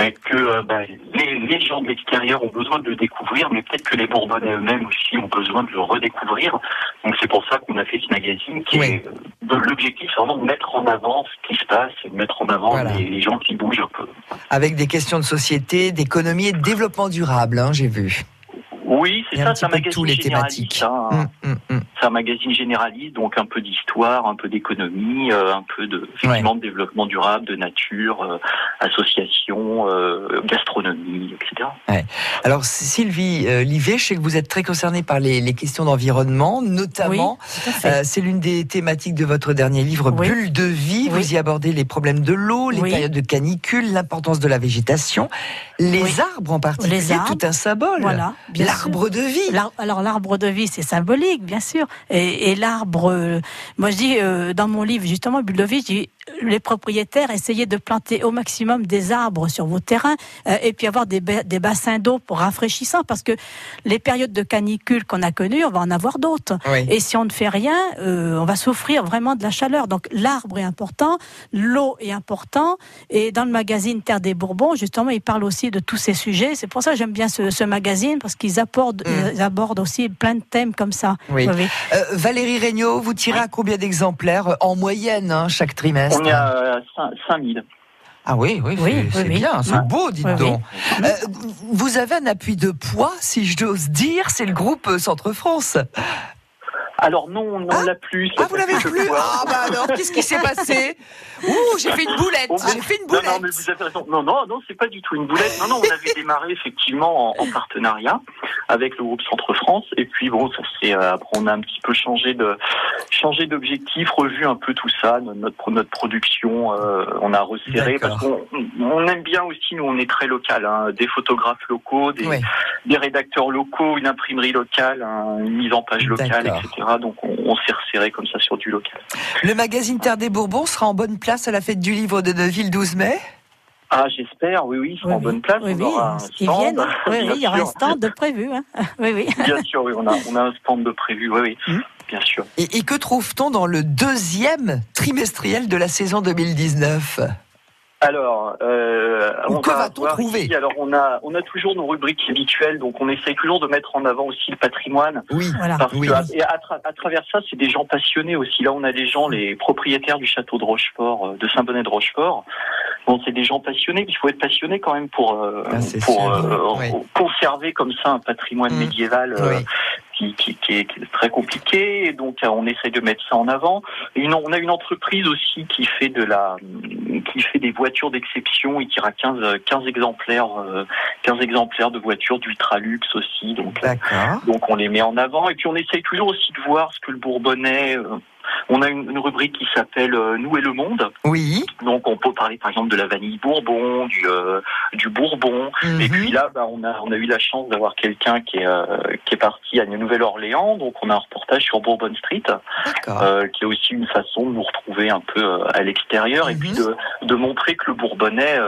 et que euh, bah, les, les gens de l'extérieur ont besoin de le découvrir, mais peut-être que les Bourbonnais eux-mêmes aussi ont besoin de le redécouvrir. Donc c'est pour ça qu'on a fait ce magazine qui est euh, l'objectif, c'est vraiment de mettre en avant ce qui se passe, et de mettre en avant Voilà. les, les gens qui bougent un peu. Avec des questions de société, d'économie et de développement durable, hein, j'ai vu. Oui, c'est ça, un c'est un petit peu magazine tous les généraliste. thématiques. hein. Hum, hum, hum. C'est un magazine généraliste, donc un peu d'histoire, un peu d'économie, euh, un peu de, effectivement, de développement durable, de nature, euh, association, euh, gastronomie, etc. Ouais. Alors Sylvie euh, Livet, je sais que vous êtes très concernée par les, les questions d'environnement, notamment. Oui. Euh, c'est l'une des thématiques de votre dernier livre, Oui. Bulle de vie. Oui. Vous y abordez les problèmes de l'eau, les Oui. périodes de canicule, l'importance de la végétation, les Oui. arbres en particulier, Les arbres. tout un symbole. L'arbre de vie. Alors l'arbre de vie, c'est symbolique, bien sûr. Et, et l'arbre, euh, moi je dis euh, dans mon livre justement, Bulle de vie, je dis les propriétaires essayez de planter au maximum des arbres sur vos terrains euh, et puis avoir des, ba- des bassins d'eau pour rafraîchissant parce que les périodes de canicule qu'on a connues, on va en avoir d'autres. Oui. Et si on ne fait rien, euh, on va souffrir vraiment de la chaleur. Donc l'arbre est important, l'eau est important. Et dans le magazine Terre des Bourbons, justement, ils parlent aussi de tous ces sujets. C'est pour ça que j'aime bien ce, ce magazine parce qu'ils abordent, ils abordent aussi plein de thèmes comme ça. Mm. Oui. Euh, Valérie Regnault, vous tirez à combien d'exemplaires euh, en moyenne hein, chaque trimestre On est à 5000. Ah oui, oui, Oui, c'est oui, c'est oui. bien, c'est beau, dites Oui, oui. donc. Euh, vous avez un appui de poids, si j'ose dire, c'est le groupe euh, Centre France. Alors non, on ne l'a plus. Ah, vous l'avez plus (laughs) Ah bah alors, qu'est-ce qui s'est passé Ouh, j'ai fait une boulette, j'ai fait une Non, boulette. non, mais vous avez raison. Non, non, non, c'est pas du tout une boulette. Non, non, on avait démarré effectivement en, en partenariat avec le groupe Centre France. Et puis bon, ça c'est euh, après on a un petit peu changé de changé d'objectif, revu un peu tout ça, no- notre notre production. euh, on a resserré parce qu'on on aime bien aussi. Nous, on est très local. Hein, des photographes locaux, des, Oui. des rédacteurs locaux, une imprimerie locale, hein, une mise en page locale, etc. Donc on, on s'est resserré comme ça sur du local. Le magazine Terre des Bourbons sera en bonne place à la fête du livre de Neuville 12 mai Ah, j'espère, oui, oui, ils seront en bonne place. Oui, on oui, aura un stand, viennent. (laughs) Oui, il y aura un stand de prévu. hein. (laughs) Oui, oui. Bien sûr, oui, on a, on a un stand de prévu, oui, oui, Hmm. bien sûr. Et, et que trouve-t-on dans le deuxième trimestriel de la saison 2019 Alors, euh, Ou on que va va-t-on voir trouver ici, Alors, on a, on a toujours nos rubriques habituelles, donc on essaye toujours de mettre en avant aussi le patrimoine. Oui, Parce oui. que, à, et à, tra- à travers ça, c'est des gens passionnés aussi. Là, on a des gens, les propriétaires du château de Rochefort, euh, de Saint-Bonnet de Rochefort. Bon, c'est des gens passionnés. Il faut être passionné quand même pour, euh, pour euh, conserver comme ça un patrimoine médiéval. euh, Qui, qui, qui, est, qui est très compliqué, et donc euh, on essaye de mettre ça en avant. Une- on a une entreprise aussi qui fait de la, qui fait des voitures d'exception et qui a 15, euh, 15 exemplaires, euh, 15 exemplaires de voitures d'ultra luxe aussi. Donc, euh, donc on les met en avant. Et puis on essaye toujours aussi de voir ce que le Bourbonnais. On a une, une rubrique qui s'appelle euh, Nous et le monde. Oui. Donc on peut parler par exemple de la vanille Bourbon, du, euh, du Bourbon. Et puis là, bah, on a on a eu la chance d'avoir quelqu'un qui est euh, qui est parti à Nouvelle-Orléans. Donc on a un reportage sur Bourbon Street, euh, qui est aussi une façon de nous retrouver un peu à l'extérieur et puis de de montrer que le Bourbonnais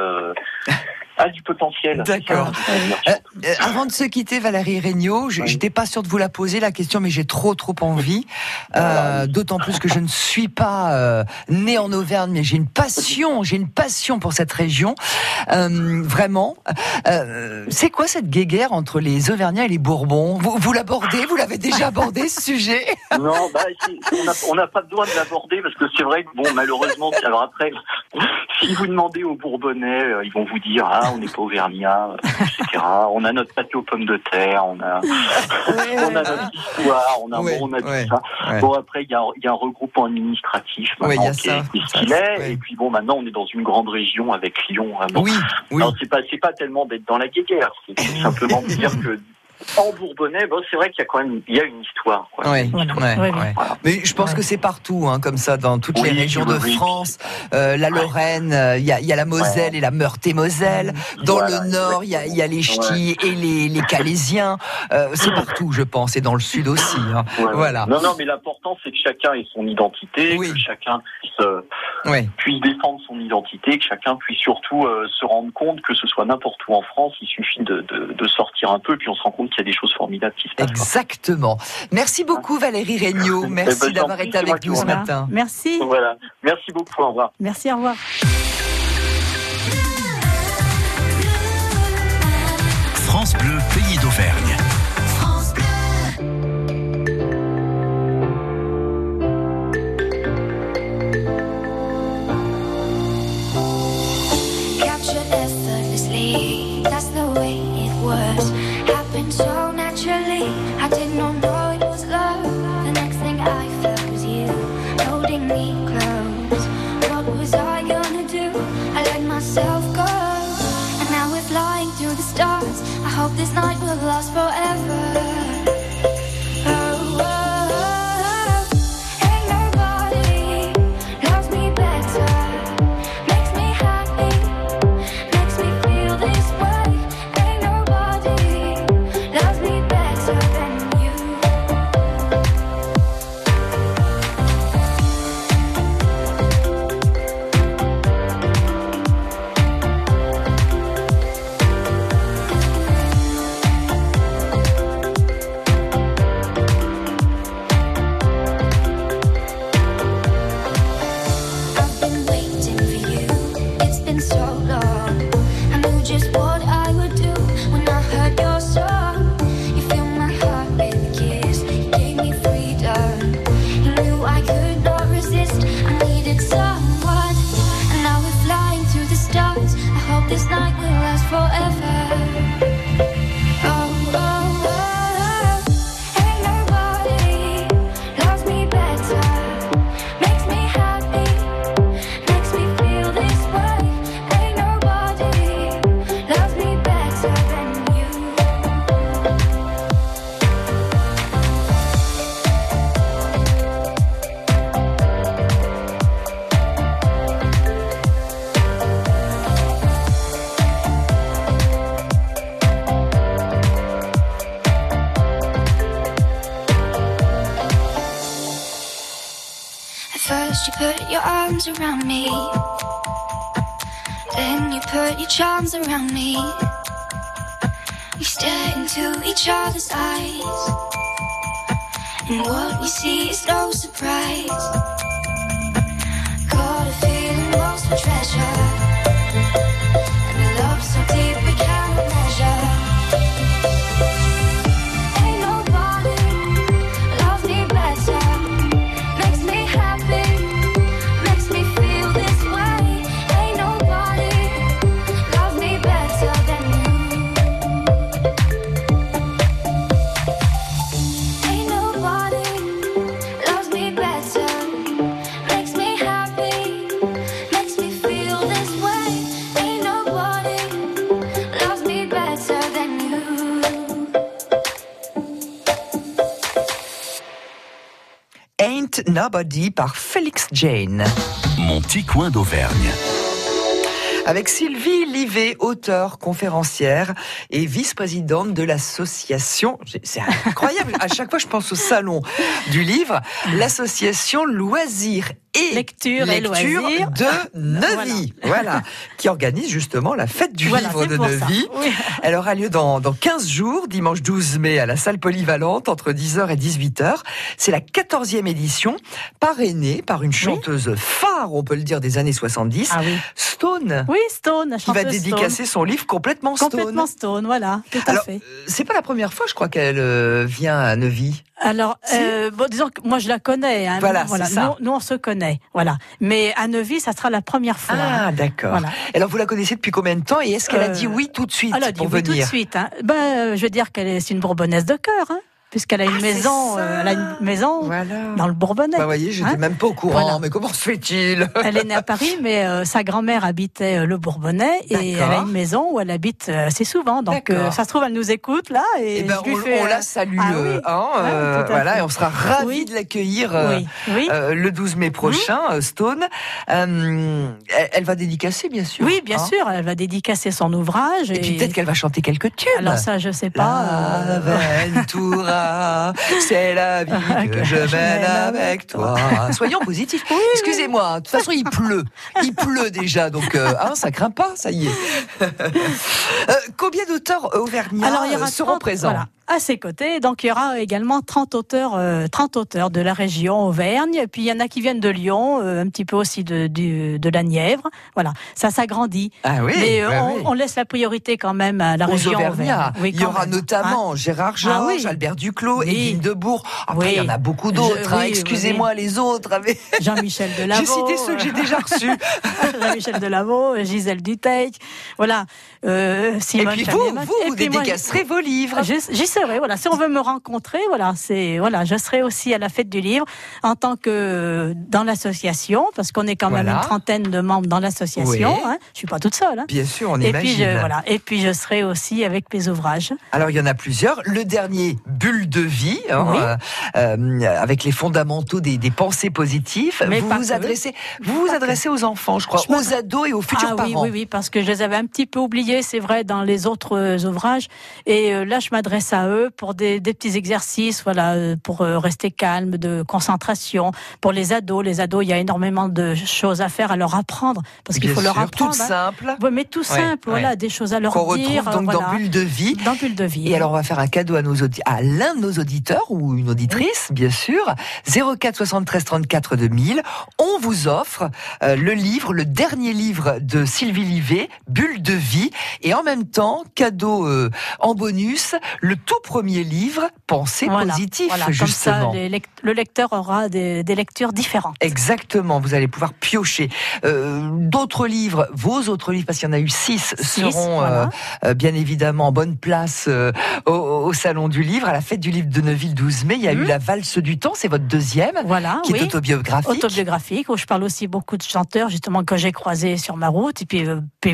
(laughs) a du potentiel. D'accord. Euh, euh, avant de se quitter, Valérie Regnault, je j'étais pas sûre de vous la poser la question, mais j'ai trop trop envie. Euh, D'autant plus que je ne suis pas née en Auvergne, mais j'ai une passion, j'ai une passion pour cette région. Vraiment. C'est quoi cette guéguerre entre les Auvergnats et les Bourbons? Vous, vous l'abordez? Vous l'avez déjà abordé ce sujet? (laughs) Non, bah, on n'a pas besoin de l'aborder parce que c'est vrai que bon, malheureusement, alors après, si vous demandez aux Bourbonnais, ils vont vous dire ah, on n'est pas auvergnat, etc. On a notre pâté aux pommes de terre, on a, on a notre histoire, on a, on a tout ça. Bon après, il y a, il y a un regroupement administratif y maintenant a qui, ça, est, qui est ce qu'il est. Et puis bon, maintenant, on est dans une grande région avec Lyon. Vraiment. Oui, oui. C'est pas, c'est pas tellement d'être dans la guéguerre, c'est c'est simplement de dire que en Bourbonnais, bon, c'est vrai qu'il y a quand même, il y a une histoire. quoi. Ouais, Il y a une histoire. ouais, ouais. Mais je pense que c'est partout, hein, comme ça, dans toutes les régions de oui. France, euh, la Lorraine, euh, il y, a, il y a la Moselle et la Meurthe-et-Moselle. Dans Voilà, le Nord, il y a, il y a les Ch'tis et les, les Calaisiens. Euh, c'est partout, je pense, et dans le Sud aussi. hein. Voilà. Non, non, mais l'important, c'est que chacun ait son identité, que chacun puisse, euh, puisse défendre son identité, que chacun puisse surtout euh, se rendre compte que ce soit n'importe où en France, il suffit de, de, de sortir un peu, puis on se rend compte qu'il y a des choses formidables qui se passent. Exactement. Merci beaucoup, Valérie Regnault. Merci Eh ben, d'avoir j'en prie, été avec nous ce matin. Merci. Voilà. Merci beaucoup, au revoir. Merci, au revoir. France Bleu, night will last forever. At first you put your arms around me. Then you put your charms around me. We stare into each other's eyes. And what we see is no surprise. Caught a feeling lost for treasure. Nobody par Félix Jane. Mon petit coin d'Auvergne. Avec Sylvie Livet, auteure, conférencière et vice-présidente de l'association, c'est incroyable, à chaque fois je pense au salon du livre, l'association Loisirs et Lecture et loisirs. de Neuvy, voilà. (laughs) qui organise justement la fête du Voilà, livre de. Neuvy. Oui. (laughs) Elle aura lieu dans, dans 15 jours, dimanche 12 mai, à la salle polyvalente, entre 10h et 18h. C'est la 14e édition, parrainée par une chanteuse phare, on peut le dire, des années 70, Stone. Oui, Stone, la Qui va dédicacer son livre complètement Stone. Complètement Stone, voilà, tout à Alors, fait. euh, c'est pas la première fois, je crois, qu'elle euh, vient à Neuvy. Alors, euh, bon, disons que moi je la connais. Hein, Voilà, c'est ça. Nous, nous, on se connaît, voilà. Mais à Neuvy, ça sera la première fois. Ah, d'accord. Voilà. Alors, vous la connaissez depuis combien de temps et est-ce qu'elle a Euh, dit oui tout de suite Elle a dit pour oui tout de venir suite. Hein. Ben, euh, je veux dire qu'elle est c'est une Bourbonnaise de cœur, hein, puisqu'elle a une maison, euh, elle a une maison dans le Bourbonnais. Bah, voyez, j'étais hein. même pas au courant, Voilà. mais comment se fait-il (laughs) Elle est née à Paris, mais euh, sa grand-mère habitait euh, le Bourbonnais et elle a une maison où elle habite euh, assez souvent. Donc, euh, ça se trouve, elle nous écoute là et Eh ben, je lui on, fais, on la salue, ah oui. hein, Ouais, euh, à voilà, et on sera ravis Oui. de l'accueillir euh, Oui, oui. euh, le 12 mai prochain, euh, Stone. Euh, elle, elle va dédicacer, bien sûr. Oui, bien hein. sûr, elle va dédicacer son ouvrage. Et puis peut-être qu'elle va chanter quelques tubes. Alors ça, je sais pas. La Ventura, (laughs) (laughs) c'est la vie que je mène avec toi. (laughs) Soyons positifs. Excusez-moi, de toute façon il pleut. Il pleut déjà, donc euh, hein, ça craint pas, ça y est. (laughs) Euh, combien d'auteurs auvergnats Alors, il y euh, aura seront 30, présents? voilà, à ses côtés. Donc, il y aura également 30 auteurs, euh, 30 auteurs de la région Auvergne. Et puis, il y en a qui viennent de Lyon, euh, un petit peu aussi de, de la Nièvre. Voilà, ça s'agrandit. Ah oui, Mais euh, bah on, oui. on laisse la priorité quand même à la Aux région. Auvergne. Oui, il y aura même. notamment Hein Gérard Georges, Ah oui. Albert Duclos. Edwin Debourg. Après, il y en a beaucoup d'autres. Hein. Excusez-moi les autres. (laughs) Jean-Michel (laughs) J'ai Delaveau. cité ceux que j'ai déjà reçus. (laughs) Jean-Michel Delaveau, Gisèle Duteil, voilà, euh, Simone Et puis vous, Chanet-Mac. vous, vous moi, dédicacerez vos livres. J'y serai, voilà. Si on veut me rencontrer, voilà, c'est, voilà, je serai aussi à la fête du livre en tant que dans l'association, parce qu'on est quand même Voilà. une trentaine de membres dans l'association. Oui. Hein. Je suis pas toute seule. Hein. Bien sûr, on et imagine. puis je, voilà, et puis je serai aussi avec mes ouvrages. Alors il y en a plusieurs. Le dernier, Bulle de vie, hein, Oui. euh, euh, avec les fondamentaux des, des pensées positives. Mais vous vous que. adressez, vous vous adressez aux enfants, je crois, Je aux ados et aux futurs ah, oui, parents. oui, oui, parce que je les avais un petit peu oubliés, c'est vrai, dans les autres euh, ouvrages. Et là, je m'adresse à eux pour des, des petits exercices, voilà, euh, pour euh, rester calme, de concentration. Pour les ados, les ados, il y a énormément de choses à faire, à leur apprendre, parce qu'il faut leur apprendre. toutes hein. simples. Ouais, mais tout Ouais, simple, voilà, ouais. des choses à leur Qu'on dire. retrouve donc voilà. dans Bulle de vie. Dans Bulle de vie. Et alors on va faire un cadeau à, nos à l'un de nos auditeurs ou une auditrice, bien sûr. 04 73 34 2000. On vous offre euh, le livre, le dernier livre de Sylvie Livet, Bulle de vie. Et en même temps, cadeau euh, en bonus, le tout premier livre, Pensée Voilà, positive, voilà, comme justement. ça, le lecteur aura des, des lectures différentes. Exactement, vous allez pouvoir piocher. Euh, D'autres livres, vos autres livres, parce qu'il y en a eu six, seront voilà. euh, euh, bien évidemment en bonne place euh, au, au Salon du Livre, à la fête du livre de Neuville 12 mai. Il y a eu La Valse du Temps, c'est votre deuxième. Voilà, qui oui. est autobiographique. Autobiographique, où je parle aussi beaucoup de chanteurs, justement, que j'ai croisés sur ma route, et puis,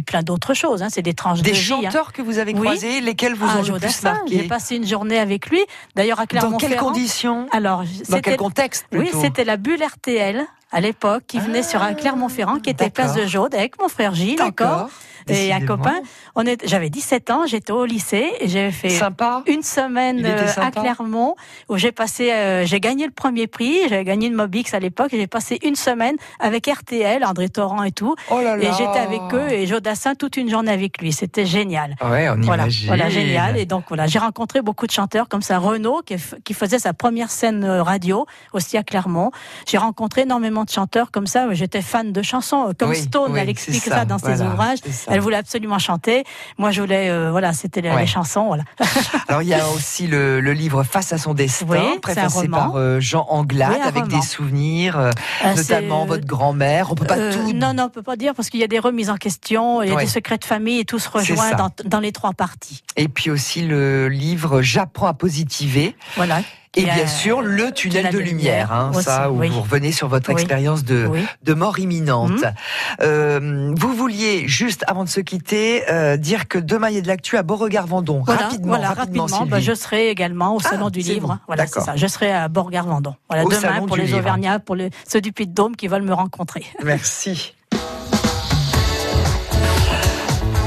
plein d'autres choses. Hein, c'est des tranches Des de vie. hein. chanteurs que vous avez Oui. croisés, lesquels vous Ah, ont le plus marqué? Passé une journée avec lui. D'ailleurs, à Dans Clermont-Ferrand. quelles conditions Alors, Dans quel contexte Oui, c'était la bulle RTL à l'époque qui venait sur un Clermont-Ferrand, qui était place de Jaude avec mon frère Gilles encore. Et un copain. On est, j'avais 17 ans, j'étais au lycée et j'avais fait Sympa. une semaine euh, à. Clermont où j'ai passé, euh, j'ai gagné le premier prix, j'avais gagné une Mobix à l'époque et j'ai passé une semaine avec RTL, André Torrent et tout. Oh là Et j'étais avec eux et Jodassin toute une journée avec lui. C'était génial. Ouais, on Voilà, imagine. voilà, génial. Et donc voilà, j'ai rencontré beaucoup de chanteurs comme ça. Renaud qui, faisait sa première scène euh, radio aussi à Clermont. J'ai rencontré énormément de chanteurs comme ça. J'étais fan de chansons, euh, comme Oui, Stone. oui, elle explique ça, ça, dans ses ouvrages. Elle voulait absolument chanter. Moi, je voulais, euh, voilà, c'était les, Ouais. les chansons, voilà. (laughs) Alors il y a aussi le, le livre Face à son destin, Oui, c'est un préfacé par euh, Jean Anglade, Oui, avec roman. des souvenirs, euh, notamment votre grand-mère. On peut pas tout Non, non, on peut pas dire parce qu'il y a des remises en question, il y a Ouais. des secrets de famille et tout se rejoint dans les trois parties. Et puis aussi le livre J'apprends à positiver. Voilà. Et bien sûr, le tunnel de lumière, hein, aussi, ça, où oui. vous revenez sur votre Oui. expérience de, Oui. de mort imminente. Mhm. Euh, vous vouliez, juste avant de se quitter, euh, dire que demain, il y a de l'actu à Beauregard-Vendon. Voilà, rapidement, voilà, rapidement, rapidement. bah, je serai également au Salon du Livre. Voilà, c'est ça. Je serai à Beauregard-Vendon. Voilà, Au demain pour les. Auvergnats, pour les, ceux du Puy-de-Dôme qui veulent me rencontrer. Merci. (laughs)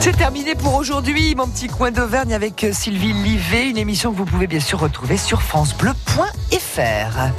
C'est terminé pour aujourd'hui, mon petit coin d'Auvergne avec euh, Sylvie Livet, une émission que vous pouvez bien sûr retrouver sur francebleu.fr.